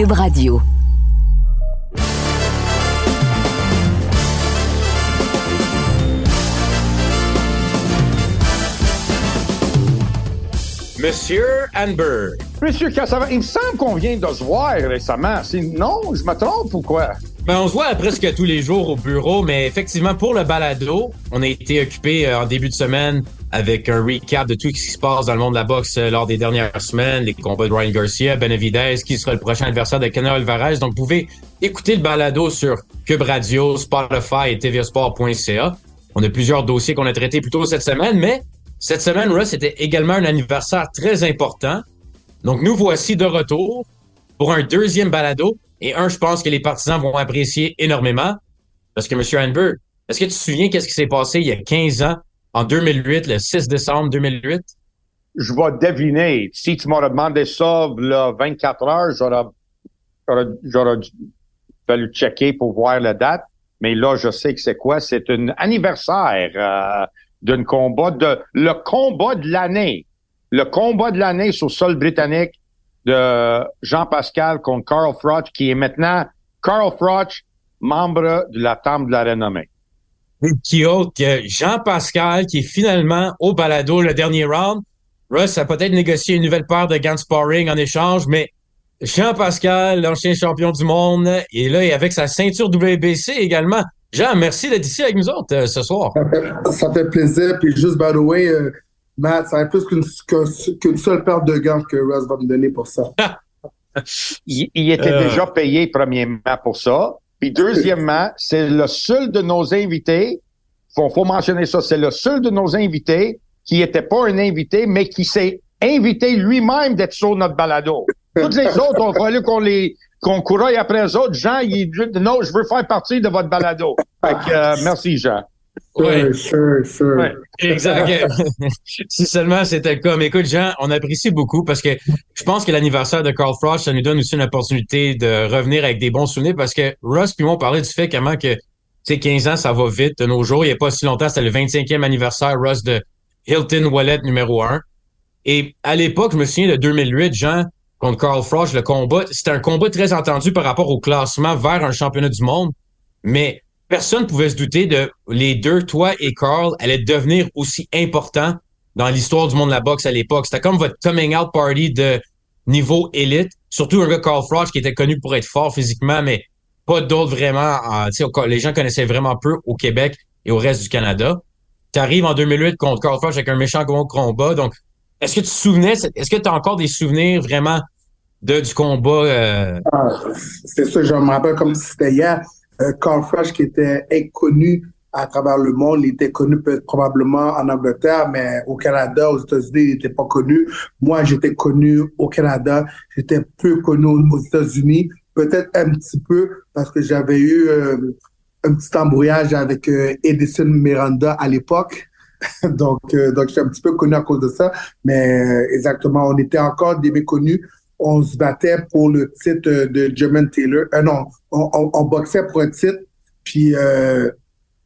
Cube Radio. Monsieur Anberg. Monsieur Cassava, il me semble qu'on vient de se voir récemment. Non, je me trompe ou quoi? Ben, on se voit presque tous les jours au bureau, mais effectivement, pour le balado, on a été occupé euh, en début de semaine avec un recap de tout ce qui se passe dans le monde de la boxe euh, lors des dernières semaines, les combats de Ryan Garcia, Benavidez, qui sera le prochain adversaire de Canelo Alvarez. Donc, vous pouvez écouter le balado sur Cube Radio, Spotify et tvsport.ca. On a plusieurs dossiers qu'on a traités plus tôt cette semaine, mais cette semaine, Russ, c'était également un anniversaire très important. Donc, nous voici de retour pour un deuxième balado. Et un, je pense que les partisans vont apprécier énormément. Parce que, M. Hanberg, est-ce que tu te souviens qu'est-ce qui s'est passé il y a 15 ans, en 2008, le 6 décembre 2008? Je vais deviner. Si tu m'aurais demandé ça, là, 24 heures, j'aurais, j'aurais, fallu checker pour voir la date. Mais là, je sais que c'est quoi? C'est un anniversaire. Euh, d'un combat de le combat de l'année. Le combat de l'année sur le sol britannique de Jean-Pascal contre Carl Froch, qui est maintenant Carl Froch, membre de la Temple de la Renommée. Qui autre que Jean-Pascal, qui est finalement au balado le dernier round. Russ a peut-être négocié une nouvelle paire de gants sparring en échange, mais Jean-Pascal, l'ancien champion du monde, est là et avec sa ceinture WBC également. Jean, merci d'être ici avec nous autres euh, ce soir. Ça fait, plaisir. Puis juste, by the way, euh, Matt, ça va plus qu'une seule paire de gants que Russ va me donner pour ça. il, était euh. déjà payé, premièrement, pour ça. Puis deuxièmement, c'est le seul de nos invités, faut, faut mentionner ça, c'est le seul de nos invités qui n'était pas un invité, mais qui s'est invité lui-même d'être sur notre balado. Toutes les autres, on fallu qu'on les qu'on couraille après les autres. Jean, il dit non, je veux faire partie de votre balado. Fait que, euh, merci, Jean. Oui, sure, sure. exact. si seulement c'était le cas. Mais écoute, Jean, on apprécie beaucoup parce que je pense que l'anniversaire de Carl Frost, ça nous donne aussi une opportunité de revenir avec des bons souvenirs parce que Russ puis moi, on parlait du fait comment que, tu sais, 15 ans, ça va vite de nos jours. Il n'y a pas si longtemps, c'était le 25e anniversaire, Russ, de Hilton Wallet numéro 1. Et à l'époque, je me souviens de 2008, Jean, contre Carl Froch, le combat, c'était un combat très entendu par rapport au classement vers un championnat du monde, mais personne ne pouvait se douter de les deux, toi et Carl, allaient devenir aussi importants dans l'histoire du monde de la boxe à l'époque. C'était comme votre coming out party de niveau élite, surtout un gars Carl Froch qui était connu pour être fort physiquement, mais pas d'autres vraiment. Les gens connaissaient vraiment peu au Québec et au reste du Canada. Tu arrives en 2008 contre Carl Froch avec un méchant combat, donc est-ce que tu te souvenais, est-ce que tu as encore des souvenirs vraiment de, du combat? Euh? Ah, c'est ça, je me rappelle comme si c'était hier. Euh, Fresh, qui était inconnu à travers le monde, il était connu probablement en Angleterre, mais au Canada, aux États-Unis, il n'était pas connu. Moi, j'étais connu au Canada, j'étais peu connu aux États-Unis, peut-être un petit peu parce que j'avais eu euh, un petit embrouillage avec Edison Miranda à l'époque. donc, euh, donc, je suis un petit peu connu à cause de ça. Mais euh, exactement, on était encore des méconnus. On se battait pour le titre de German Taylor. Euh, non, on, on, boxait pour un titre. Puis euh,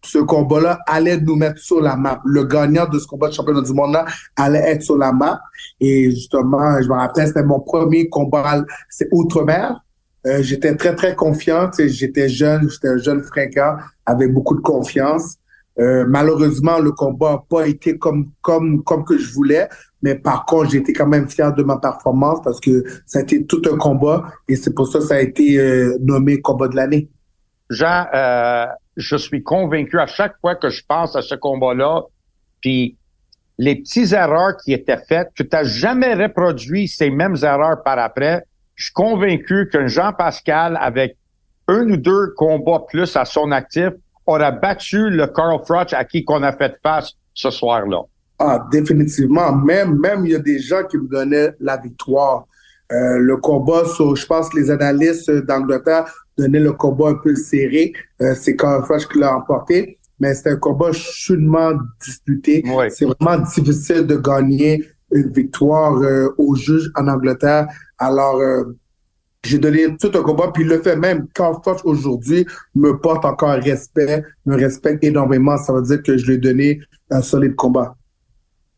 ce combat-là allait nous mettre sur la map. Le gagnant de ce combat de championnat du monde-là allait être sur la map. Et justement, je me rappelle, c'était mon premier combat, c'est Outre-mer. Euh, j'étais très, très confiant. J'étais jeune, j'étais un jeune fréquent, avec beaucoup de confiance. Euh, malheureusement, le combat n'a pas été comme, comme, comme que je voulais, mais par contre, j'étais quand même fier de ma performance parce que ça a été tout un combat et c'est pour ça que ça a été euh, nommé combat de l'année. Jean, euh, je suis convaincu à chaque fois que je pense à ce combat-là, puis les petites erreurs qui étaient faites, que tu n'as jamais reproduit ces mêmes erreurs par après, je suis convaincu qu'un Jean Pascal avec un ou deux combats plus à son actif aurait battu le Carl Froch à qui qu'on a fait face ce soir-là. Ah, définitivement. Même, même, il y a des gens qui me donnaient la victoire. Euh, le combat, sur, je pense que les analystes d'Angleterre donnaient le combat un peu serré. Euh, c'est Carl Froch qui l'a emporté. Mais c'est un combat chaudement disputé. C'est vraiment difficile de gagner une victoire euh, aux juges en Angleterre. Alors, euh, j'ai donné tout un combat, puis le fait même, quand Foch aujourd'hui me porte encore respect, me respecte énormément, ça veut dire que je lui ai donné un solide combat.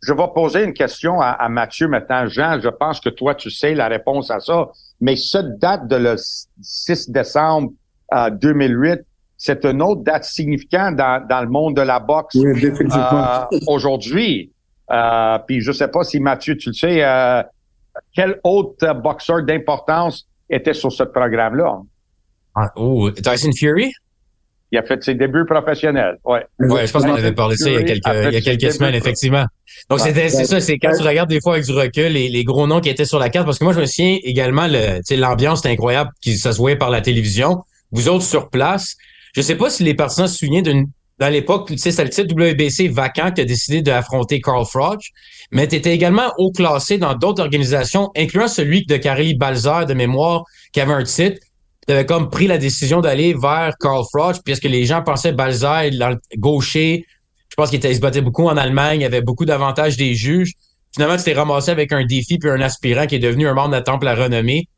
Je vais poser une question à, à, Mathieu maintenant. Jean, je pense que toi, tu sais la réponse à ça. Mais cette date de le 6 décembre 2008, c'est une autre date significante dans, dans le monde de la boxe oui, euh, aujourd'hui. Euh, puis je sais pas si Mathieu, tu le sais, euh, quel autre boxeur d'importance était sur ce programme-là? Ah, oh, Tyson Fury? Il a fait ses débuts professionnels. Ouais. Ouais, je pense qu'on avait parlé de ça il y a quelques, il y a quelques semaines, effectivement. Donc, c'était, c'est ça, c'est quand tu regardes des fois avec du recul les, les gros noms qui étaient sur la carte, parce que moi, je me souviens également, le, l'ambiance était incroyable, qui ça se voyait par la télévision. Vous autres sur place, je sais pas si les partisans se souviennent d'une dans l'époque, tu sais, c'est le titre WBC vacant qui a décidé d'affronter Carl Froch, mais tu étais également haut classé dans d'autres organisations, incluant celui de Kareli Balzer de mémoire, qui avait un titre. Tu avais comme pris la décision d'aller vers Carl Froch, puisque les gens pensaient Balzer, gaucher, je pense qu'il se battait beaucoup en Allemagne, il y avait beaucoup d'avantages des juges. Finalement, tu t'es ramassé avec un défi puis un aspirant qui est devenu un membre de la Temple à renommée.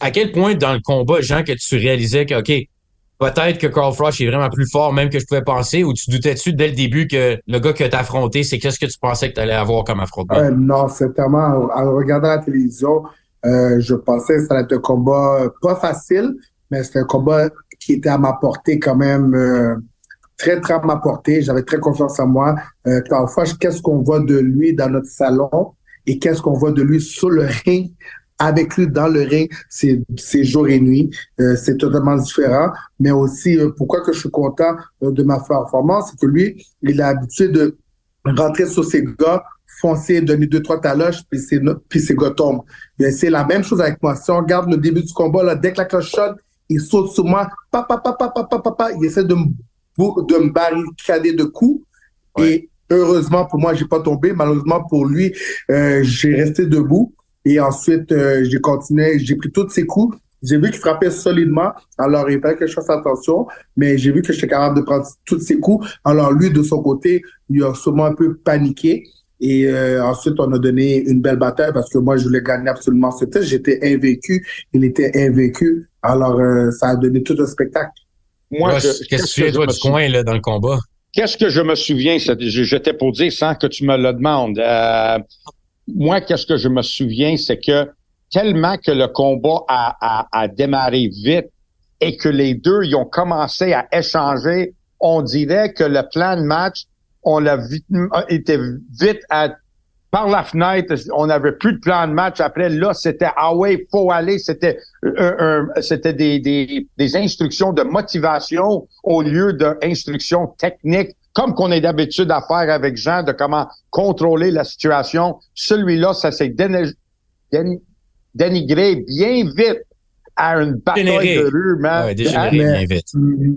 À quel point dans le combat, Jean, que tu réalisais que, OK, peut-être que Carl Froch est vraiment plus fort même que je pouvais penser ou tu doutais-tu dès le début que le gars que tu affronté, c'est qu'est-ce que tu pensais que tu allais avoir comme affrontement? Euh, non, c'est tellement, en regardant la télévision, euh, je pensais que ça allait être un combat pas facile, mais c'était un combat qui était à ma portée quand même, euh, très, très à ma portée. J'avais très confiance en moi. Euh, Froch, qu'est-ce qu'on voit de lui dans notre salon et qu'est-ce qu'on voit de lui sur le ring avec lui dans le ring, c'est, jour et nuit. Euh, c'est totalement différent. Mais aussi, euh, pourquoi que je suis content euh, de ma performance, c'est que lui, il a l'habitude de rentrer sur ses gars, foncer, donner deux, trois taloches, puis ses, puis ses gars tombent. c'est la même chose avec moi. Si on regarde le début du combat, là, dès que la cloche sonne, il saute sur moi, papa, papa, papa, papa, il essaie de me, de me barricader de coups. Et heureusement pour moi, j'ai pas tombé. Malheureusement pour lui, j'ai resté debout. Et ensuite, euh, j'ai continué, j'ai pris tous ses coups. J'ai vu qu'il frappait solidement. Alors, il fallait que je fasse attention, mais j'ai vu que j'étais capable de prendre tous ses coups. Alors, lui, de son côté, il a sûrement un peu paniqué. Et euh, ensuite, on a donné une belle bataille parce que moi, je voulais gagner absolument ce test. J'étais invaincu, il était invaincu. Alors, euh, ça a donné tout un spectacle. Moi, qu'est-ce que tu fais, toi, du coin, là, dans le combat? Qu'est-ce que je me souviens? J'étais pour dire sans que tu me le demandes moi, qu'est-ce que je me souviens, c'est que tellement que le combat a, a, a, démarré vite et que les deux, ils ont commencé à échanger, on dirait que le plan de match, on l'a vite, était vite à, par la fenêtre. On n'avait plus de plan de match. Après, là, c'était ah ouais, faut aller. C'était c'était des, des, des instructions de motivation au lieu d'instructions techniques comme qu'on est d'habitude à faire avec Jean, de comment contrôler la situation. Celui-là, ça s'est dénigré bien vite à une bataille de rue, man. mais, vite.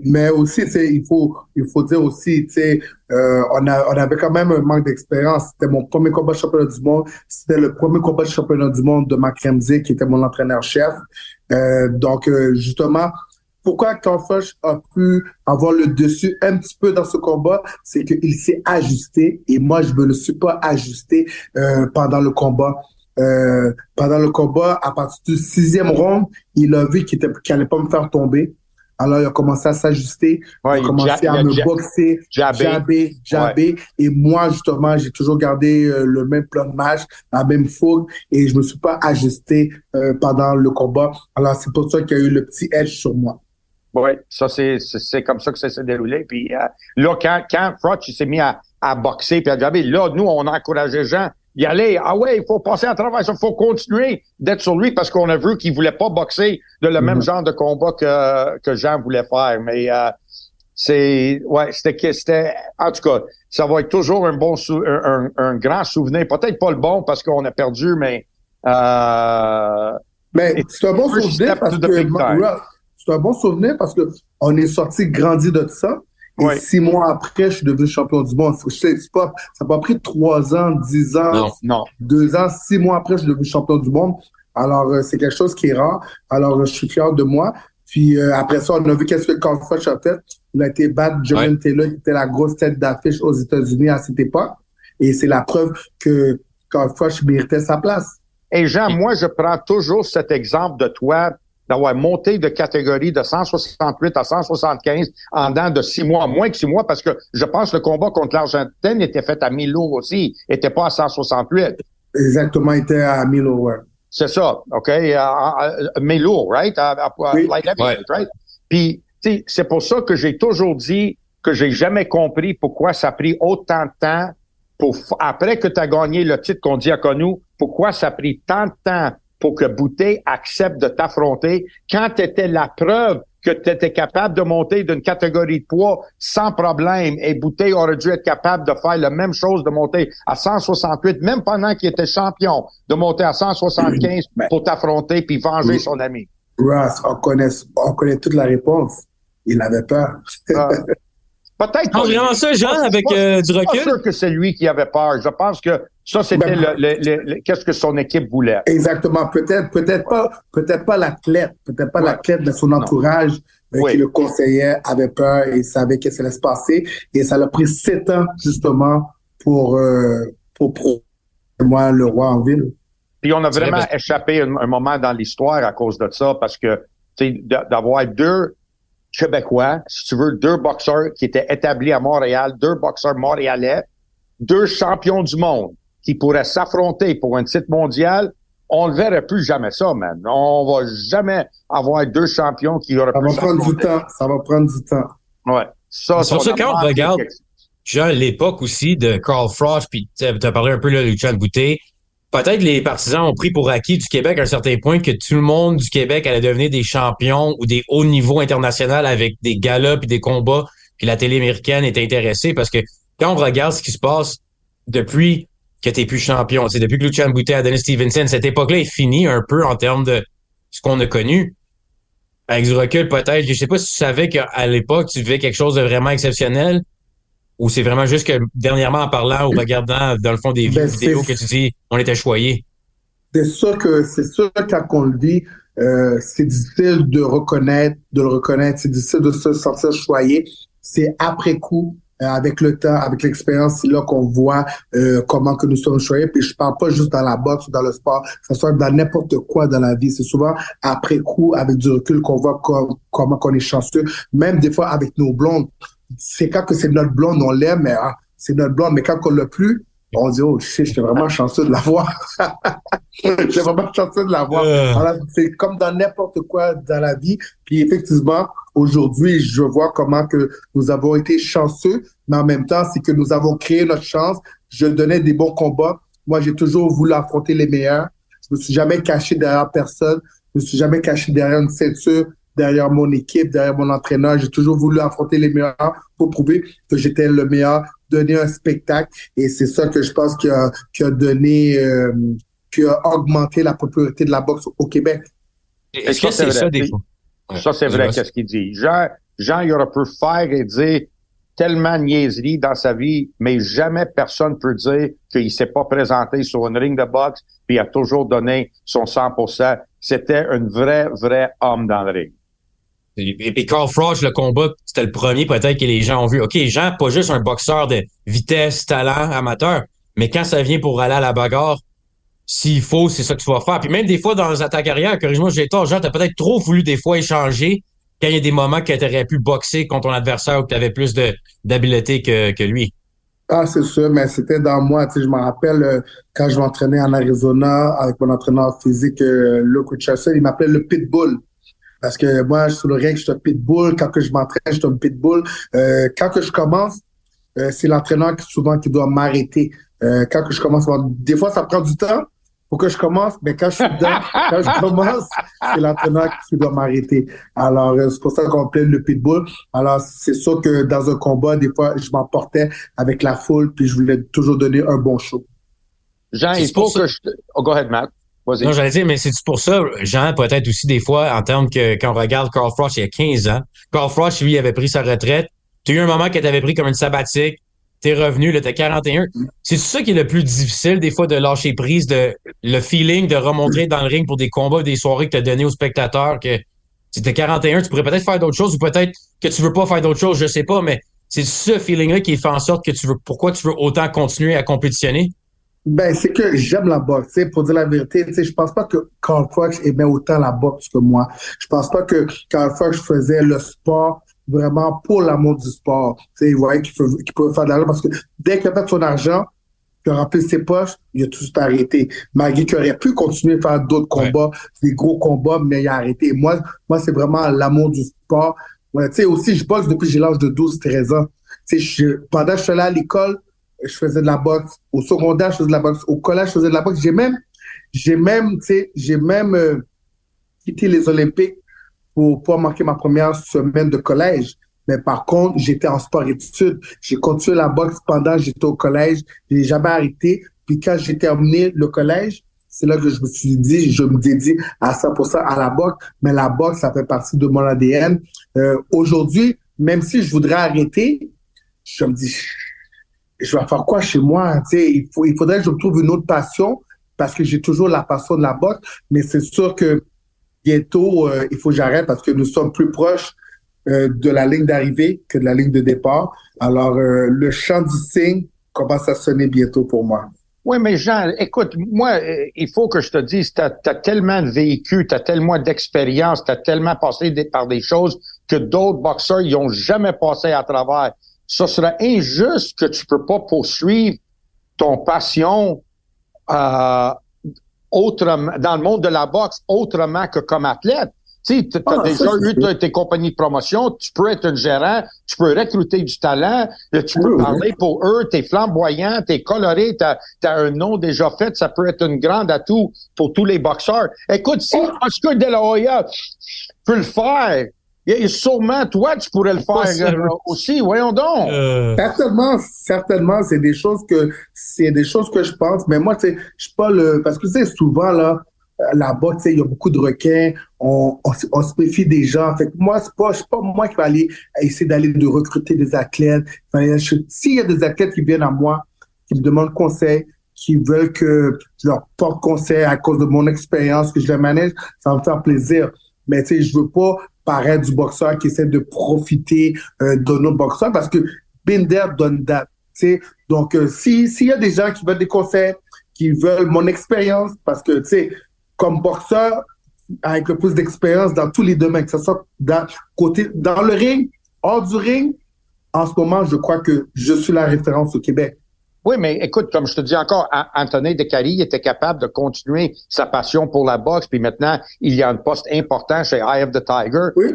mais aussi, il faut, il faut dire aussi, tu euh, on, a, on avait quand même un manque d'expérience. C'était mon premier combat de championnat du monde. C'était le premier combat de championnat du monde de Marc Remzi, qui était mon entraîneur-chef. Euh, donc, euh, justement, pourquoi Carfosh a pu avoir le dessus un petit peu dans ce combat, c'est qu'il s'est ajusté et moi je me le suis pas ajusté euh, pendant le combat. Euh, pendant le combat, à partir du sixième round, il a vu qu'il était qu'il allait pas me faire tomber. Alors, il a commencé à s'ajuster, il a commencé à me boxer, jabber, jabber. Et moi, justement, j'ai toujours gardé euh, le même plan de match, la même fougue, et je me suis pas ajusté euh, pendant le combat. Alors, c'est pour ça qu'il y a eu le petit edge sur moi. Oui, ça c'est comme ça que ça s'est déroulé. Puis euh, là, quand, quand Frotch s'est mis à, à boxer puis à jabber, là, nous, on a encouragé les gens y aller. Ah ouais, il faut passer à travers ça, il faut continuer d'être sur lui parce qu'on a vu qu'il voulait pas boxer de le même mm-hmm. genre de combat que, que Jean voulait faire. Mais euh, c'est ouais, c'était c'était en tout cas, ça va être toujours un bon un, un, grand souvenir. Peut-être pas le bon parce qu'on a perdu, mais euh, mais c'est un bon souvenir parce que c'est un bon souvenir parce que on est sorti grandi de ça. Et six mois après, je suis devenu champion du monde. Je sais pas, ça n'a pas pris trois ans, dix ans, non, deux ans, six mois après, je suis devenu champion du monde. Alors, euh, c'est quelque chose qui est rare. Alors, je suis fier de moi. Puis euh, après ça, on a vu qu'est-ce que Carl Froch a fait. Il a été battre John Taylor, qui était la grosse tête d'affiche aux États-Unis à cette époque. Et c'est la preuve que Carl Froch méritait sa place. Et Jean, moi, je prends toujours cet exemple de toi d'avoir monté de catégorie de 168 à 175 en dedans de six mois, moins que six mois, parce que je pense que le combat contre l'Argentine était fait à 1000 lourds aussi, était pas à 168. Exactement, était à 1000 lourds, C'est ça, OK? mais lourd, right? oui. right? Puis, c'est pour ça que j'ai toujours dit que j'ai jamais compris pourquoi ça a pris autant de temps pour, après que tu as gagné le titre qu'on dit à connu, pourquoi ça a pris tant de temps pour que Boutet accepte de t'affronter quand tu étais la preuve que tu étais capable de monter d'une catégorie de poids sans problème et Boutet aurait dû être capable de faire la même chose, de monter à 168, même pendant qu'il était champion, de monter à 175 pour t'affronter puis venger son ami. Ross, on connaît, on connaît toute la réponse. Il avait peur. Ah. Peut-être. Ah, vraiment ça, Jean, avec euh, du recul? Je suis sûr que c'est lui qui avait peur. Je pense que ça, c'était ben, le, qu'est-ce que son équipe voulait. Exactement. Peut-être, peut-être pas, peut-être pas l'athlète, peut-être pas l'athlète de son entourage euh, qui le conseillait avait peur et savait qu'est-ce qui allait se passer. Et ça l'a pris sept ans, justement, pour, euh, pour, pour moi, le roi en ville. Puis on a vraiment échappé un, un moment dans l'histoire à cause de ça parce que, tu sais, d'avoir deux, québécois, si tu veux, deux boxeurs qui étaient établis à Montréal, deux boxeurs montréalais, deux champions du monde qui pourraient s'affronter pour un titre mondial, on ne verrait plus jamais ça, man. On va jamais avoir deux champions qui auraient Ça va prendre du temps. Ça va prendre du temps. Ouais. Ça, ça, ça quand on regarde, genre, l'époque aussi de Carl Frost, puis tu as parlé un peu là, Lucien Boutet, peut-être les partisans ont pris pour acquis du Québec à un certain point que tout le monde du Québec allait devenir des champions ou des hauts niveaux internationaux avec des galops et des combats, puis la télé américaine est intéressée parce que quand on regarde ce qui se passe depuis que t'es plus champion, c'est depuis que Lucien Boutet a donné Stevenson, cette époque-là est finie un peu en termes de ce qu'on a connu. Avec du recul, peut-être, je sais pas si tu savais qu'à l'époque, tu vivais quelque chose de vraiment exceptionnel, ou c'est vraiment juste que dernièrement, en parlant ou regardant dans le fond des ben, vidéos que tu dis, on était choyés? C'est sûr que c'est sûr quand on le dit, euh, c'est difficile de reconnaître, de le reconnaître, c'est difficile de se sentir choyé. C'est après coup, euh, avec le temps, avec l'expérience, c'est là qu'on voit euh, comment que nous sommes choyés. Puis je parle pas juste dans la boxe ou dans le sport, ce soit dans n'importe quoi dans la vie. C'est souvent après coup, avec du recul, qu'on voit comment qu'on est chanceux. Même des fois avec nos blondes, c'est quand que c'est notre blonde, on l'aime, mais ah, c'est notre blonde, mais quand on l'a plus, on dit, oh shit, j'étais vraiment chanceux de l'avoir. j'étais vraiment chanceux de l'avoir. Euh. c'est comme dans n'importe quoi dans la vie. Puis effectivement, aujourd'hui, je vois comment que nous avons été chanceux, mais en même temps, c'est que nous avons créé notre chance. Je donnais des bons combats. Moi, j'ai toujours voulu affronter les meilleurs. Je me suis jamais caché derrière personne. Je me suis jamais caché derrière une ceinture derrière mon équipe, derrière mon entraîneur. J'ai toujours voulu affronter les meilleurs pour prouver que j'étais le meilleur, donner un spectacle. Et c'est ça que je pense qui a, qui a donné, euh, qui a augmenté la popularité de la boxe au Québec. Est-ce que c'est ça des fois? Ça, c'est vrai, qu'est-ce qu'il dit? Jean, Jean, il aurait pu faire et dire tellement de niaiseries dans sa vie, mais jamais personne peut dire qu'il s'est pas présenté sur une ring de boxe puis il a toujours donné son 100%. C'était un vrai, vrai homme dans le ring. Et puis Carl Froch, le combat, c'était le premier peut-être que les gens ont vu. OK, Jean, pas juste un boxeur de vitesse, talent, amateur, mais quand ça vient pour aller à la bagarre, s'il faut, c'est ça que tu vas faire. Puis même des fois, dans ta carrière, corrige-moi, j'ai tort, Jean, t'as peut-être trop voulu des fois échanger quand il y a des moments que tu aurais pu boxer contre ton adversaire ou que tu avais plus d'habileté que, que lui. Ah, c'est sûr, mais c'était dans moi. Tu sais, je me rappelle euh, quand je m'entraînais en Arizona avec mon entraîneur physique, euh, Luke Richardson, il m'appelait le Pitbull. Parce que moi, sur le ring, je suis un pitbull. Quand que je m'entraîne, je suis un pitbull. Euh, quand que je commence, euh, c'est l'entraîneur qui souvent qui doit m'arrêter. Euh, quand que je commence, des fois, ça prend du temps pour que je commence, mais quand je suis dedans, quand je commence, c'est l'entraîneur qui doit m'arrêter. Alors, euh, c'est pour ça qu'on appelle le pitbull. Alors, c'est sûr que dans un combat, des fois, je m'emportais avec la foule, puis je voulais toujours donner un bon show. Jean, il faut que je... Oh, go ahead, Matt. Non, j'allais dire, mais c'est pour ça, Jean, peut-être aussi des fois, en termes que quand on regarde Carl Frost il y a 15 ans, Carl Frost, lui, avait pris sa retraite. Tu as eu un moment que tu avais pris comme une sabbatique, t'es revenu, là, t'es 41. C'est ça qui est le plus difficile, des fois, de lâcher prise, de le feeling de remontrer dans le ring pour des combats, des soirées que tu as donné aux spectateurs, que t'es 41, tu pourrais peut-être faire d'autres choses, ou peut-être que tu veux pas faire d'autres choses, je sais pas, mais c'est ce feeling-là qui fait en sorte que tu veux, pourquoi tu veux autant continuer à compétitionner? Ben, c'est que j'aime la boxe. Pour dire la vérité, je pense pas que Carl Fox aimait autant la boxe que moi. Je pense pas que Carl Fox faisait le sport vraiment pour l'amour du sport. Il voyait qu'il pouvait faire de l'argent parce que dès qu'il a fait son argent, qu'il a rempli ses poches, il a tout arrêté. Malgré qu'il aurait pu continuer à faire d'autres combats, des gros combats, mais il a arrêté. moi, moi c'est vraiment l'amour du sport. Ouais, tu sais, aussi, je boxe depuis j'ai l'âge de 12-13 ans. Tu sais, pendant que je suis allé à l'école, je faisais de la boxe. Au secondaire, je faisais de la boxe. Au collège, je faisais de la boxe. J'ai même, j'ai même, j'ai même euh, quitté les Olympiques pour pouvoir manquer ma première semaine de collège. Mais par contre, j'étais en sport-études. J'ai continué la boxe pendant que j'étais au collège. J'ai jamais arrêté. Puis quand j'ai terminé le collège, c'est là que je me suis dit, je me dédie à 100% à la boxe. Mais la boxe, ça fait partie de mon ADN. Euh, Aujourd'hui, même si je voudrais arrêter, je me dis, je vais faire quoi chez moi? Il, faudrait que je trouve une autre passion parce que j'ai toujours la passion de la boxe. Mais c'est sûr que bientôt, euh, il faut que j'arrête parce que nous sommes plus proches euh, de la ligne d'arrivée que de la ligne de départ. Alors, euh, le chant du signe commence à sonner bientôt pour moi. Oui, mais Jean, écoute, moi, il faut que je te dise, tu as, tellement de vécu, tu as tellement d'expérience, tu as tellement passé par des choses que d'autres boxeurs n'ont jamais passé à travers. Ce serait injuste que tu peux pas poursuivre ton passion euh, autrement, dans le monde de la boxe autrement que comme athlète. Tu as ah, déjà eu tes compagnies de promotion, tu peux être un gérant, tu peux recruter du talent, tu peux parler pour eux, t'es flamboyant, t'es coloré, t'as as un nom déjà fait, ça peut être une grande atout pour tous les boxeurs. Écoute, si oh. Oscar De La Hoya peut le faire, et sûrement, toi, tu pourrais le faire euh, aussi. Voyons donc. Euh. Certainement, certainement, c'est des choses que c'est des choses que je pense. Mais moi, tu sais, je suis pas le parce que tu sais souvent là, là-bas, tu sais, il y a beaucoup de requins. On, on, se méfie des gens. Fait que moi, c'est pas, pas moi qui vais aller essayer d'aller de recruter des athlètes. S'il y a des athlètes qui viennent à moi, qui me demandent conseil, qui veulent que je leur porte conseil à cause de mon expérience, que je les manège, ça va me faire plaisir. Mais tu sais, je veux pas paraître du boxeur qui essaie de profiter euh, de notre boxeur parce que Binder donne date. Donc, euh, si s'il y a des gens qui veulent des conseils, qui veulent mon expérience, parce que, tu sais, comme boxeur, avec le plus d'expérience dans tous les domaines, que ce soit dans, côté, dans le ring, hors du ring, en ce moment, je crois que je suis la référence au Québec. Oui, mais écoute, comme je te dis encore, Anthony Decari était capable de continuer sa passion pour la boxe, puis maintenant, il y a un poste important chez Eye of the Tiger. Oui,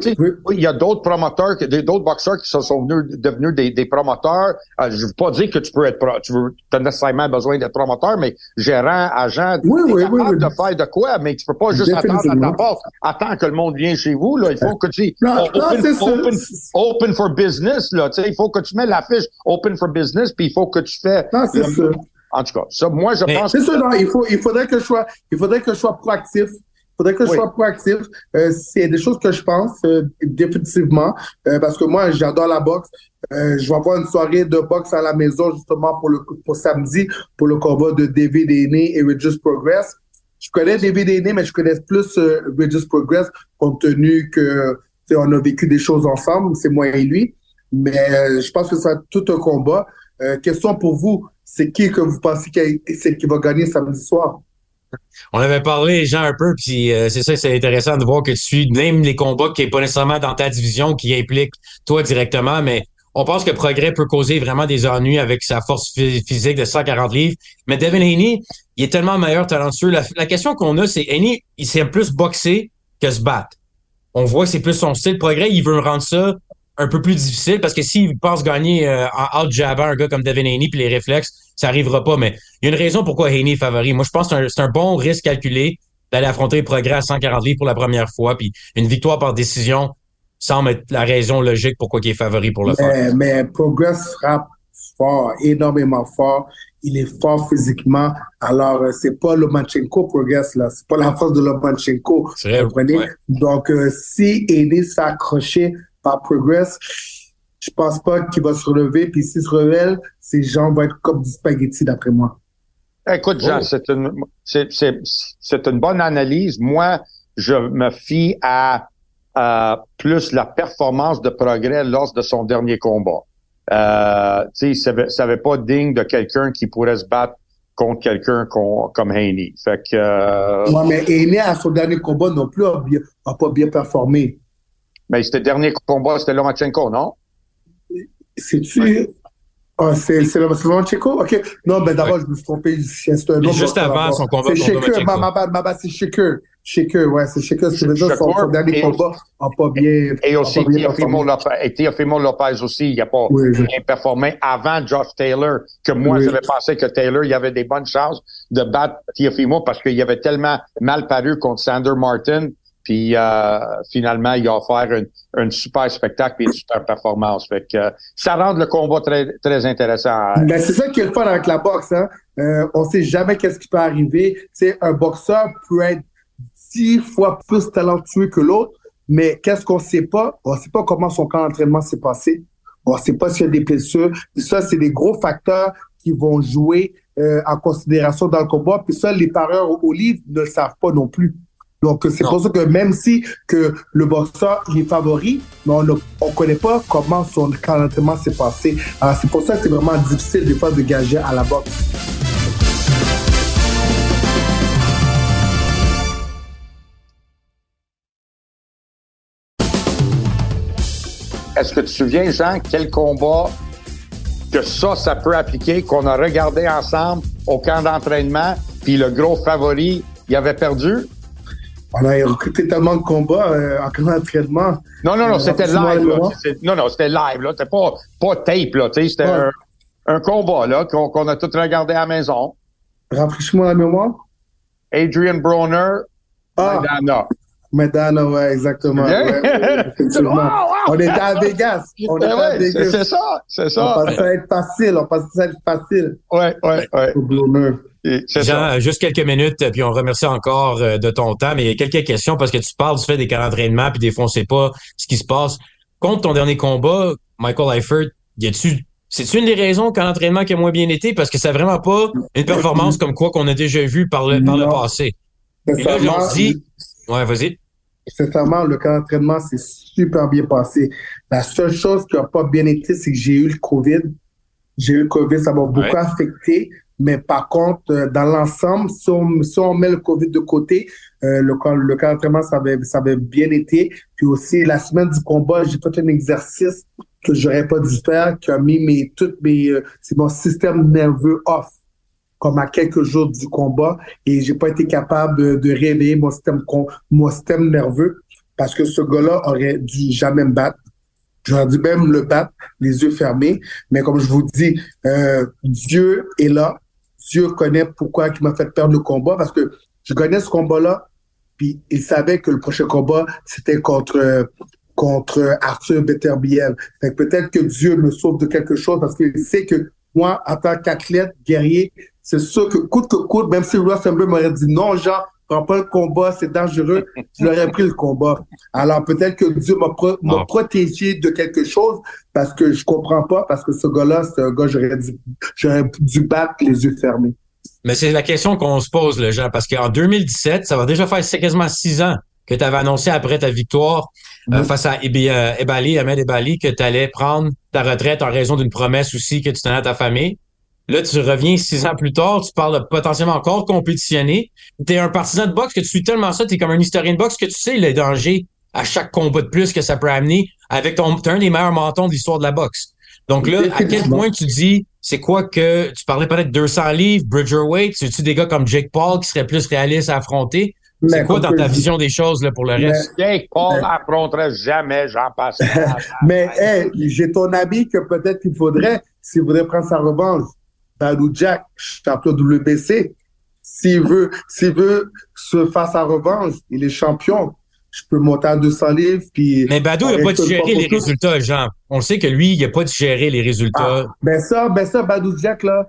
oui. Il y a d'autres promoteurs, d'autres boxeurs qui sont, venus, devenus des, promoteurs. Euh, je veux pas dire que tu peux être, tu veux, as nécessairement besoin d'être promoteur, mais gérant, agent, oui, oui, capable de faire de quoi, mais tu peux pas juste attendre à ta porte, attendre que le monde vienne chez vous, là. Il faut que tu, non, open, open, open, for business, là. Tu sais, il faut que tu mets l'affiche open for business, puis il faut que tu fais c'est ça. En tout cas, ça, moi, je pense. C'est ça, non, il, faut, il faudrait que je sois, il faudrait que je sois proactif. Il faudrait que je sois proactif. Euh, c'est des choses que je pense, euh, définitivement, euh, parce que moi, j'adore la boxe. Euh, je vais avoir une soirée de boxe à la maison, justement, pour le pour samedi, pour le combat de David Aîné et Regis Progress. Je connais David Aîné, mais je connais plus Regis Progress, compte tenu que, on a vécu des choses ensemble, c'est moi et lui. Mais je pense que c'est tout un combat. Question pour vous c'est qui que vous pensez qui, qui va gagner samedi soir? On avait parlé, Jean, un peu, puis euh, c'est ça, c'est intéressant de voir que tu suis même les combats qui n'est pas nécessairement dans ta division, qui impliquent toi directement, mais on pense que Progrès peut causer vraiment des ennuis avec sa force physique de 140 livres. Mais Devin Haney, il est tellement meilleur, talentueux. La, la question qu'on a, c'est Haney, il sait plus boxer que se battre. On voit que c'est plus son style. Progrès, il veut rendre ça un peu plus difficile parce que s'il pense gagner euh, en out-jabbant un gars comme Devin Haney puis les réflexes, ça arrivera pas. Mais il y a une raison pourquoi Haney est favori. Moi, je pense que c'est un, bon risque calculé d'aller affronter Progrès à 140 livres pour la première fois. Puis une victoire par décision semble être la raison logique pourquoi il est favori pour le faire. Mais Progrès frappe fort, énormément fort. Il est fort physiquement. Alors, euh, c'est pas Lomachenko Progress, là. C'est pas la force de Lomachenko. Vous comprenez? Donc, euh, si Haney Progress, je pense pas qu'il va se relever. Puis s'il se relève, ses jambes vont être comme du spaghetti, d'après moi. Écoute, Jean, oh. c'est une, c'est, une bonne analyse. Moi, je me fie à, plus la performance de progrès lors de son dernier combat. Euh, tu sais, ça, ça pas digne de quelqu'un qui pourrait se battre contre quelqu'un comme Haney. Fait que. Euh, ouais, mais Haney à son dernier combat non plus a, a pas bien performé. Mais c'était dernier combat, c'était Lomachenko, non? C'est-tu. Ah, c'est Lomachenko? OK. Non, ben d'abord, je me suis trompé. C'est un Juste avant son combat. C'est Shaker. Ma, ma, ma, c'est Shaker. Shaker, ouais, c'est Shaker. C'est son, son dernier combat n'a pas bien. Et aussi, Teofimo Lopez, Lopez aussi, il n'a pas bien performé avant Josh Taylor, que moi, j'avais pensé que Taylor, il avait des bonnes chances de battre Teofimo parce qu'il avait tellement mal paru contre Sander Martin puis euh, finalement, il a offert un super spectacle et une super performance. Euh, ça rend le combat très, très intéressant. Ben, c'est ça qui est le fun avec la boxe. Hein? Euh, on sait jamais qu'est-ce qui peut arriver. Un boxeur peut être dix fois plus talentueux que l'autre, mais qu'est-ce qu'on sait pas? On sait pas comment son camp d'entraînement s'est passé. On sait pas s'il y a des blessures. Ça, c'est des gros facteurs qui vont jouer euh, en considération dans le combat. Puis ça, les parieurs au livre ne le savent pas non plus. Donc, c'est pour ça que même si que le boxeur est favori, mais on ne on connaît pas comment son calendrier s'est passé. Alors, c'est pour ça que c'est vraiment difficile des fois de gager à la boxe. Est-ce que tu te souviens, Jean, quel combat que ça, ça peut appliquer, qu'on a regardé ensemble au camp d'entraînement, puis le gros favori, il avait perdu? On a recruté tellement de combats euh, en d'entraînement. Non, non, non, euh, c'était live. Là. Non, non, c'était live. Là. C'était pas, pas tape. Là, c'était un, un, combat là, qu'on, a tout regardé à la maison. Rafraîchis-moi la mémoire. Adrian Broner, ah. Medana. Medana, ouais, exactement. Ouais, On était à Vegas. On était à Vegas. C'est ça, c'est ça. On pensait être facile. On pensait être facile. Ouais, ouais, ouais. Jean, juste quelques minutes, puis on remercie encore euh, de ton temps, mais il y a quelques questions parce que tu parles du fait des cas d'entraînement, puis des fois, on sait pas ce qui se passe. Contre ton dernier combat, Michael Eifert, y a-tu c'est une des raisons qu'un entraînement qui a moins bien été? Parce que c'est vraiment pas une performance comme quoi qu'on a déjà vu par le, par le passé. Et là, on se dit, ouais, vas-y. Sincèrement, le cas d'entraînement s'est super bien passé. La seule chose qui n'a pas bien été, c'est que j'ai eu le COVID. J'ai eu le COVID, ça m'a beaucoup affecté. Mais par contre, euh, dans l'ensemble, si si on met le COVID de côté, euh, le, le cas d'entraînement, ça avait, ça avait bien été. Puis aussi, la semaine du combat, j'ai fait un exercice que j'aurais pas dû faire, qui a mis mes, toutes mes, euh, c'est mon système nerveux off, comme à quelques jours du combat, et j'ai pas été capable de, de réveiller mon système, mon système nerveux, parce que ce gars-là aurait dû jamais me battre. J'aurais dû même le battre, les yeux fermés. Mais comme je vous dis, euh, Dieu est là. Dieu connaît pourquoi il m'a fait perdre le combat parce que je connais ce combat-là, puis il savait que le prochain combat, c'était contre contre Arthur Beterbiel. Fait peut-être que Dieu me sauve de quelque chose parce qu'il sait que moi, en tant qu'athlète, guerrier, c'est sûr que coûte que coûte, même si Ross m'aurait dit non, Jean, prends pas le combat, c'est dangereux, je l'aurais pris le combat. Alors peut-être que Dieu m'a ah. protégé de quelque chose parce que je comprends pas, parce que ce gars-là, c'est un gars, j'aurais dû, j'aurais dû battre les yeux fermés. Mais c'est la question qu'on se pose, le Jean, parce qu'en 2017, ça va déjà faire quasiment six ans que tu avais annoncé après ta victoire euh, face à euh, Ebali, Ahmed Ebali, que tu allais prendre ta retraite en raison d'une promesse aussi que tu tenais à ta famille. Là, tu reviens six ans plus tard, tu parles de potentiellement encore compétitionner. Tu es un partisan de boxe que tu suis tellement ça, tu es comme un historien de boxe que tu sais les dangers à chaque combat de plus que ça peut amener avec ton es un des meilleurs mentons de l'histoire de la boxe. Donc là, à quel point tu dis, c'est quoi que tu parlais peut-être 200 livres, Bridger Weight, c'est-tu des gars comme Jake Paul qui seraient plus réalistes à affronter? C'est quoi dans ta vision des choses là, pour le reste? Jake Paul n'affronterait jamais j'en passe. mais hey, j'ai ton avis que peut-être qu'il faudrait, s'il voudrait prendre sa revanche, Badou Jack, champion WBC, s'il veut, s'il veut se faire sa revanche, il est champion. Je peux monter à 200 livres. Puis Mais Badou n'a pas digéré les résultats, Jean. On sait que lui, il n'a pas digéré les résultats. Ah, ben ça, ben ça, Badou Jack, là,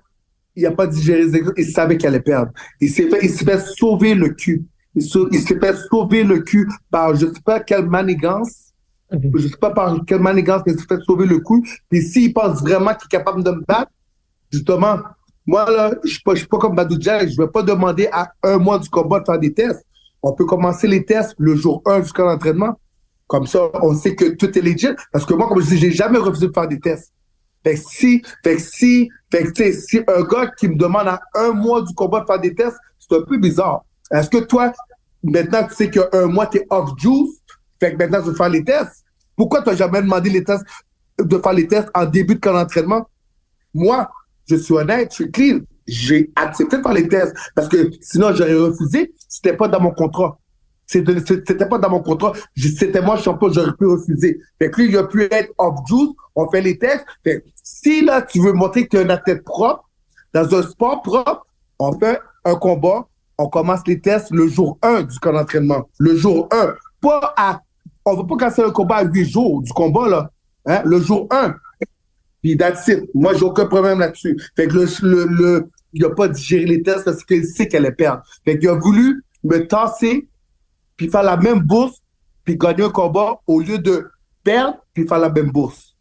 il n'a pas digéré les résultats. Il savait qu'il allait perdre. Il s'est fait, il s'est fait sauver le cul. Il s'est fait sauver le cul par je ne sais pas quelle manigance. Mhm. Je ne sais pas par quelle manigance, mais il s'est fait sauver le cul. Puis s'il pense vraiment qu'il est capable de me battre, justement, moi, là, je ne suis, pas comme Badou Jack. Je ne vais pas demander à un mois du combat de faire des tests. On peut commencer les tests le jour 1 jusqu'à l'entraînement. Comme ça, on sait que tout est legit. Parce que moi, comme je dis, j'ai jamais refusé de faire des tests. Fait que si, fait que si, fait que, si un gars qui me demande à un mois du combat de faire des tests, c'est un peu bizarre. Est-ce que toi, maintenant, tu sais qu'un mois, t'es off juice, fait que maintenant, tu veux faire les tests? Pourquoi tu n'as jamais demandé les tests, de faire les tests en début de camp d'entraînement? Moi, je suis honnête, je suis clean. J'ai accepté de faire les tests parce que sinon, j'aurais refusé. C'était pas dans mon contrat. C'était pas dans mon contrat. C'était moi champion, j'aurais pu refuser. Fait lui, il a pu être off juice. On fait les tests. Si là, tu veux montrer que tu es un athlète propre, dans un sport propre, on fait un combat. On commence les tests le jour 1 du camp d'entraînement. Le jour 1. Pas à, on pas casser un combat à 8 jours du combat, là. Hein? Le jour 1. Puis that's it. Moi, j'ai aucun problème là-dessus. Fait que le, le, le il a pas digéré les tests parce qu'il sait qu'elle est perdre. Fait qu'il a voulu me tasser puis faire la même bourse, puis gagner un combat au lieu de perdre, puis faire la même bourse.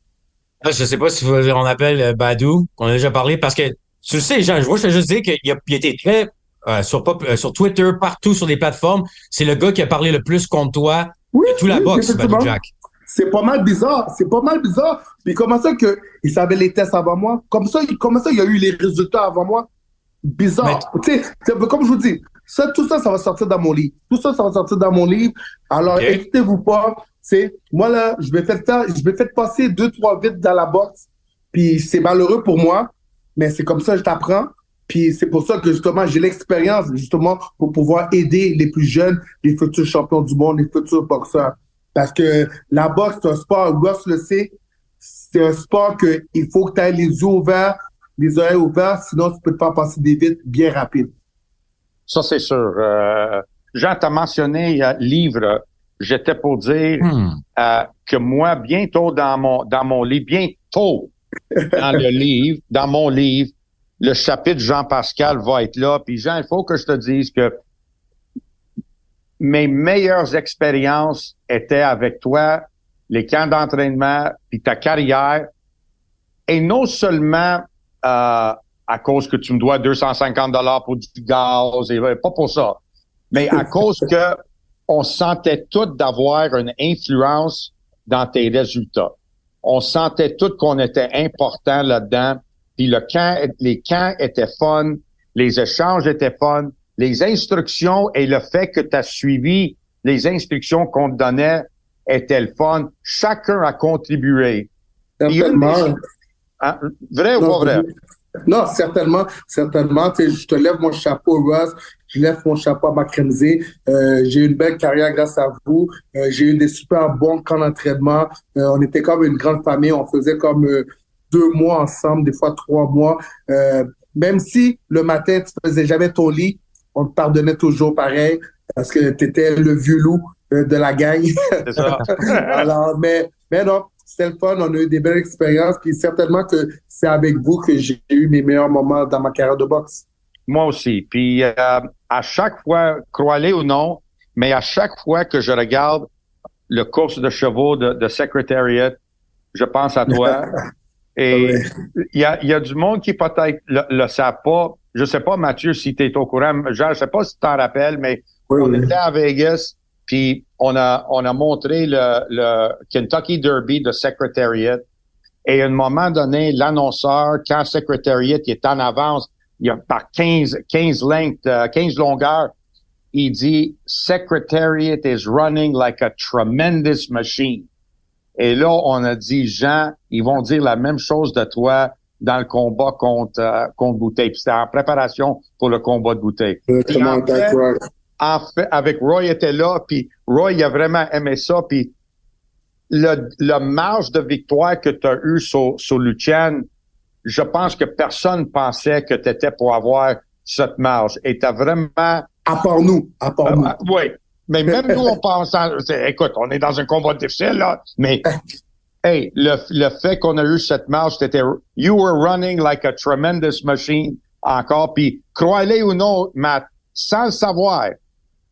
Ah, je sais pas si on appelle euh, Badou, qu'on a déjà parlé, parce que tu le sais, Jean, je vois, je te juste dire qu'il a, il très euh, sur, euh, sur Twitter, partout sur les plateformes. C'est le gars qui a parlé le plus contre toi oui, de tout la boxe, Badou Jack. C'est pas mal bizarre. C'est pas mal bizarre. Puis comment ça que il savait les tests avant moi? Comme ça, comment ça il y a eu les résultats avant moi? Bizarre. Tu sais, comme je vous dis, ça, tout ça, ça va sortir dans mon livre. Tout ça, ça va sortir dans mon livre. Alors, okay. vous pas. C'est moi là, je vais faire je vais faire passer deux trois vides dans la boxe. Puis c'est malheureux pour moi, mais c'est comme ça que je t'apprends. Puis c'est pour ça que justement j'ai l'expérience justement pour pouvoir aider les plus jeunes, les futurs champions du monde, les futurs boxeurs. Parce que la boxe, c'est un sport, Ross le sait, c'est un sport que il faut que tu aies les yeux ouverts, les oreilles ouvertes, sinon tu peux te faire passer des vides bien rapides. Ça, c'est sûr. Euh, Jean, t'a mentionné euh, livre. J'étais pour dire hmm. euh, que moi, bientôt dans mon dans mon livre, bientôt dans le livre, dans mon livre, le chapitre Jean-Pascal va être là. Puis Jean, il faut que je te dise que mes meilleures expériences étaient avec toi, les camps d'entraînement, puis ta carrière. Et non seulement euh, à cause que tu me dois 250 dollars pour du gaz et pas pour ça, mais à cause que on sentait tout d'avoir une influence dans tes résultats. On sentait tout qu'on était important là-dedans. Puis le camp, les camps étaient fun, les échanges étaient fun, les instructions et le fait que tu as suivi les instructions qu'on te donnait étaient le fun. Chacun a contribué. Certainement. Hein, vrai ou pas vrai? Non, certainement, certainement. je te lève mon chapeau, Russ. Je lève mon chapeau à Mackenzie. Euh, j'ai eu une belle carrière grâce à vous. Euh, j'ai eu des super bons camps d'entraînement. Euh, on était comme une grande famille. On faisait comme euh, deux mois ensemble, des fois trois mois. Même si le matin, tu faisais jamais ton lit, on te pardonnait toujours pareil parce que tu étais le vieux loup de la gang. C'est ça. Alors, mais, mais non, c'était le fun, on a eu des belles expériences, puis certainement que c'est avec vous que j'ai eu mes meilleurs moments dans ma carrière de boxe. Moi aussi. Puis euh, à chaque fois, croyez ou non, mais à chaque fois que je regarde le course de chevaux de, de Secretariat, je pense à toi. Et il y, a, y a du monde qui peut-être le, le sait pas. Je sais pas, Mathieu, si tu es au courant. Je sais pas si tu t'en rappelles, mais on était à Vegas puis on a, on a montré le, le Kentucky Derby de Secretariat. Et à un moment donné, l'annonceur, quand Secretariat est en avance, il y a par 15, 15 lengths, 15 longueurs, il dit Secretariat is running like a tremendous machine. Et là, on a dit, Jean, ils vont dire la même chose de toi dans le combat contre, euh, contre Bouteille. Puis c'était en préparation pour le combat de Bouteille en fait, avec Roy était là, puis Roy il a vraiment aimé ça, puis le, le marge de victoire que tu as eu sur, sur Lucien, je pense que personne pensait que tu étais pour avoir cette marge. Et tu vraiment... À part nous, à part nous. Euh, oui, mais même nous, on pense... écoute, on est dans un combat difficile, là, mais... hey, le, le fait qu'on a eu cette marge, c'était... You were running like a tremendous machine encore, puis croyez-le ou non, Matt, sans le savoir,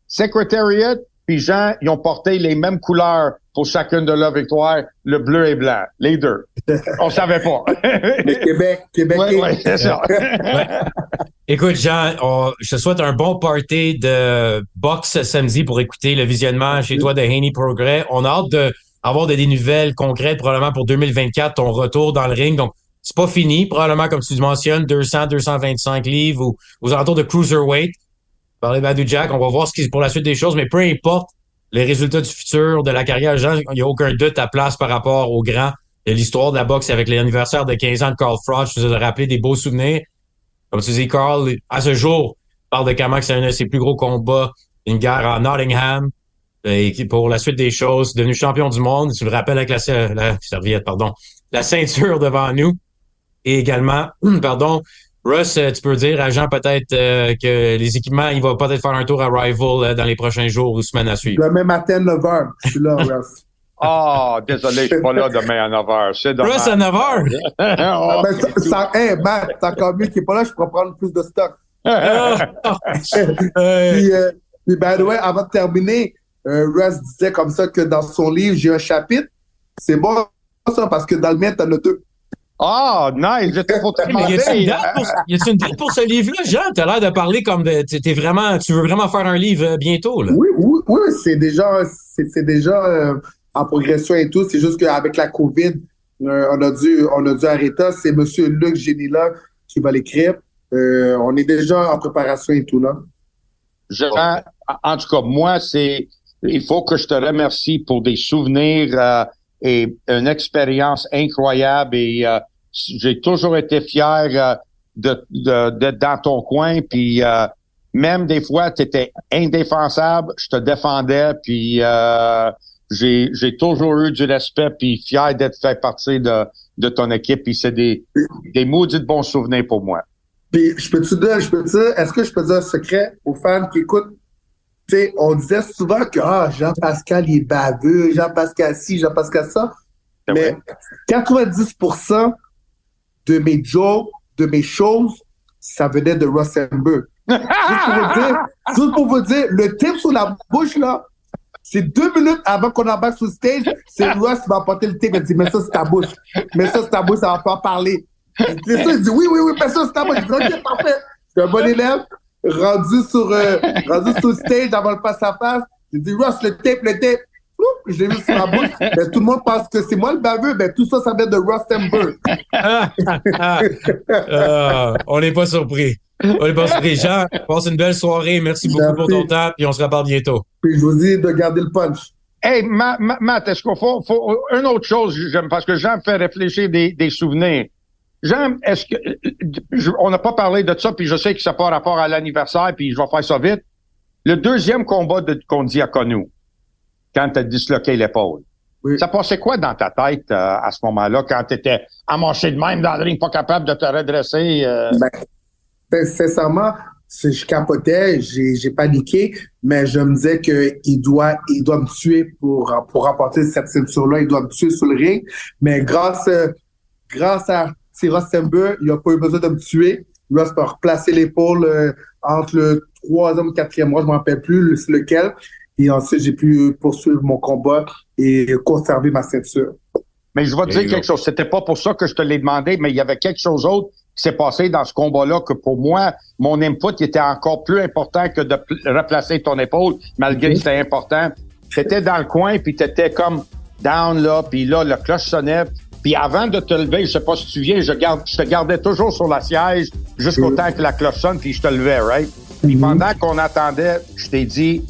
Secretariat puis Jean, ils ont porté les mêmes couleurs pour chacune de leurs victoires, le bleu et blanc, les deux. On savait pas. le Québec, Québec. Oui, ouais, c'est ça. Écoute, Jean, je te souhaite un bon party de boxe samedi pour écouter le visionnement chez toi de Haney Progrès. On a hâte d'avoir de, des nouvelles concrètes probablement pour 2024, ton retour dans le ring. Donc, c'est pas fini. Probablement, comme tu mentionnes, 200, 225 livres ou aux alentours de cruiserweight. Parler Badou Jack, on va voir ce qui pour la suite des choses, mais peu importe les résultats du futur de la carrière, il n'y a aucun doute à place par rapport au grand de l'histoire de la boxe avec l'anniversaire de 15 ans de Carl Frost. Je vous ai rappelé des beaux souvenirs. Comme tu dis, Carl, à ce jour, parle de comment c'est un de ses plus gros combats, une guerre à Nottingham. Et pour la suite des choses, devenu champion du monde, tu le rappelles avec la, la serviette, pardon, la ceinture devant nous. Et également, pardon, Russ, tu peux dire à Jean peut-être euh, que les équipements, il va peut-être faire un tour à Rival euh, dans les prochains jours ou semaines à suivre. Demain matin, 9h, je suis là, Russ. Ah, oh, désolé, je suis pas là demain à 9h. C'est dommage. Russ à 9h? oh, ben, ça, ça, hey, Matt, t'as encore mieux qui est pas là, je pourrais prendre plus de stock. puis, euh, puis, by the way, avant de terminer, euh, Russ disait comme ça que dans son livre, j'ai un chapitre. C'est bon, ça, parce que dans le mien, t'en as deux. Ah, oh, nice! J'étais pour te demander. Y a-t-il une, date pour ce livre-là, Jean? T'as l'air de parler comme de, t'es vraiment, tu veux vraiment faire un livre euh, bientôt, là. Oui, oui, oui, c'est déjà, c'est déjà euh, en progression et tout. C'est juste qu'avec la COVID, euh, on a dû, on a dû arrêter. C'est Monsieur Luc Génila qui va l'écrire. Euh, on est déjà en préparation et tout, là. Jean, en tout cas, moi, c'est, il faut que je te remercie pour des souvenirs, euh, et une expérience incroyable et euh, j'ai toujours été fier euh, de, d'être dans ton coin puis euh, même des fois tu étais indéfensable, je te défendais puis j'ai j'ai toujours eu du respect puis fier d'être fait partie de de ton équipe puis c'est des des maudits bons souvenirs pour moi. Puis je peux te dire, je peux te dire, est-ce que je peux dire un secret aux fans qui écoutent? Sais, on disait souvent que ah, Jean-Pascal est baveux, Jean-Pascal ci, Jean-Pascal ça. Mais 90% de mes jokes, de mes choses, ça venait de Rosenberg. juste, pour vous dire, juste pour vous dire, le tip sur la bouche, là, c'est deux minutes avant qu'on embarque sur le stage, c'est Ross qui va apporter le tip et dit, mais ça, c'est ta bouche. Mais ça, c'est ta bouche, ça va pas parler. C'est ça, il dit, oui, oui, oui, mais ça, c'est ta bouche. Je dis, OK, parfait. Je suis un bon élève rendu sur, euh, rendu sur le stage avant le face-à-face. J'ai dit, Ross, le tape, le tape. Je l'ai mis sur ma bouche. Mais tout le monde pense que c'est moi le baveux. Mais tout ça, ça vient de Ross euh, on n'est pas surpris. On n'est pas surpris. Jean, passe une belle soirée. Merci beaucoup Merci. pour ton temps. Puis on se reparle bientôt. Puis je vous dis de garder le punch. Hey, Matt, est-ce qu'on faut, faut, une autre chose, parce que Jean me fait réfléchir des, des souvenirs. Jean, est-ce que je, on n'a pas parlé de ça, puis je sais que ça n'a pas rapport à l'anniversaire, puis je vais faire ça vite. Le deuxième combat de, qu'on dit à connu, quand tu as disloqué l'épaule. Oui. Ça passait quoi dans ta tête euh, à ce moment-là, quand tu étais amanché de même dans le ring, pas capable de te redresser? Euh... Ben, sincèrement, je capotais, j'ai, j'ai paniqué, mais je me disais qu'il doit, il doit me tuer pour, pour remporter cette ceinture-là, il doit me tuer sur le ring. Mais grâce, grâce à c'est Ross Sember, il n'a pas eu besoin de me tuer. Ross peut replacer l'épaule euh, entre le troisième et quatrième mois, je ne me rappelle plus lequel. Et ensuite, j'ai pu poursuivre mon combat et conserver ma ceinture. Mais je vais te dire quelque chose. C'était pas pour ça que je te l'ai demandé, mais il y avait quelque chose d'autre qui s'est passé dans ce combat-là que pour moi, mon input était encore plus important que de replacer ton épaule, malgré que c'était important. J'étais dans le coin, puis t'étais comme down là, puis là, le cloche sonnait. Puis avant de te lever, je sais pas si tu viens, je, garde, je te gardais toujours sur la siège jusqu'au temps que la cloche sonne, puis je te levais, right? Puis mm-hmm. pendant qu'on attendait, je t'ai dit,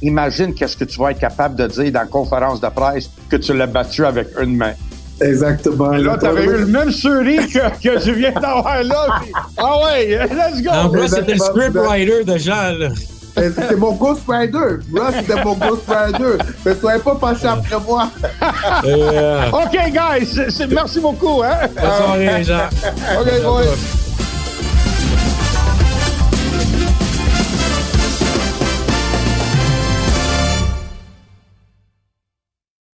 imagine qu'est-ce que tu vas être capable de dire dans la conférence de presse que tu l'as battu avec une main. Exactement. Et là, tu avais eu le même sourire que, que tu viens d'avoir là. Puis, ah ouais, let's go! En plus, c'était le scriptwriter de Jean, là. C'est mon Ghost Rider. Ross, c'était mon Ghost Rider. Mais soyez pas penché après moi. OK, guys. Merci beaucoup. Hein? Bonne soirée, Jean. OK, boys.